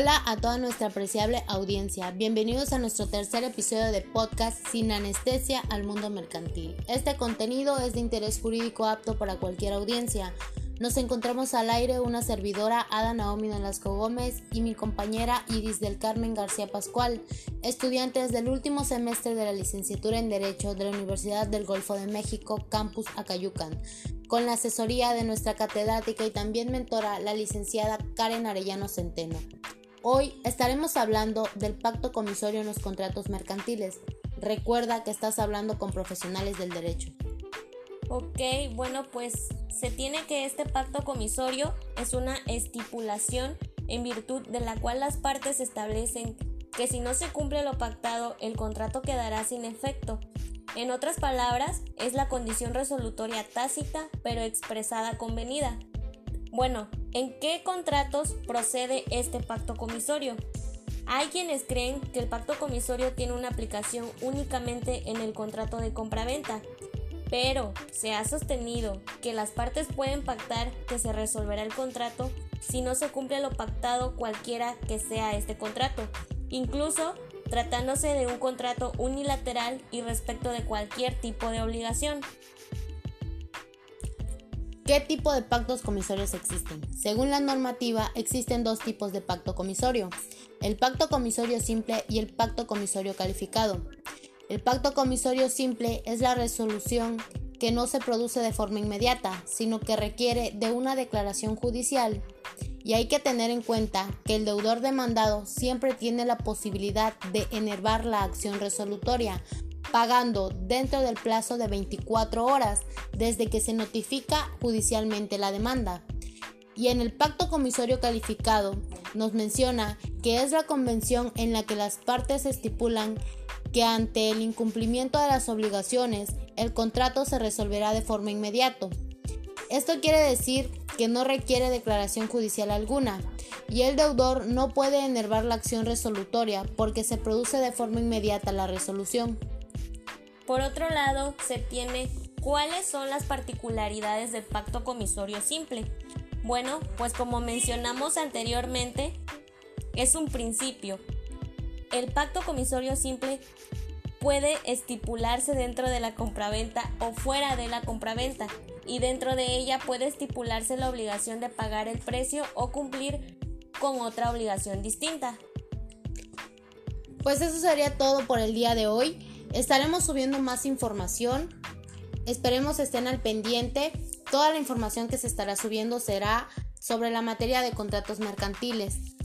Hola a toda nuestra apreciable audiencia. Bienvenidos a nuestro tercer episodio de podcast Sin anestesia al mundo mercantil. Este contenido es de interés jurídico apto para cualquier audiencia. Nos encontramos al aire una servidora Ada Naomi Nolasco Gómez y mi compañera Iris del Carmen García Pascual, estudiantes del último semestre de la licenciatura en Derecho de la Universidad del Golfo de México, Campus Acayucan con la asesoría de nuestra catedrática y también mentora, la licenciada Karen Arellano Centeno. Hoy estaremos hablando del pacto comisorio en los contratos mercantiles. Recuerda que estás hablando con profesionales del derecho. Ok, bueno, pues se tiene que este pacto comisorio es una estipulación en virtud de la cual las partes establecen que si no se cumple lo pactado, el contrato quedará sin efecto. En otras palabras, es la condición resolutoria tácita pero expresada convenida. Bueno, ¿en qué contratos procede este pacto comisorio? Hay quienes creen que el pacto comisorio tiene una aplicación únicamente en el contrato de compraventa, pero se ha sostenido que las partes pueden pactar que se resolverá el contrato si no se cumple lo pactado cualquiera que sea este contrato, incluso tratándose de un contrato unilateral y respecto de cualquier tipo de obligación. ¿Qué tipo de pactos comisorios existen? Según la normativa, existen dos tipos de pacto comisorio, el pacto comisorio simple y el pacto comisorio calificado. El pacto comisorio simple es la resolución que no se produce de forma inmediata, sino que requiere de una declaración judicial. Y hay que tener en cuenta que el deudor demandado siempre tiene la posibilidad de enervar la acción resolutoria, pagando dentro del plazo de 24 horas desde que se notifica judicialmente la demanda. Y en el pacto comisorio calificado nos menciona que es la convención en la que las partes estipulan que ante el incumplimiento de las obligaciones el contrato se resolverá de forma inmediata. Esto quiere decir que no requiere declaración judicial alguna y el deudor no puede enervar la acción resolutoria porque se produce de forma inmediata la resolución. Por otro lado, se tiene cuáles son las particularidades del pacto comisorio simple. Bueno, pues como mencionamos anteriormente, es un principio. El pacto comisorio simple puede estipularse dentro de la compraventa o fuera de la compraventa y dentro de ella puede estipularse la obligación de pagar el precio o cumplir con otra obligación distinta. Pues eso sería todo por el día de hoy. Estaremos subiendo más información. Esperemos estén al pendiente. Toda la información que se estará subiendo será sobre la materia de contratos mercantiles.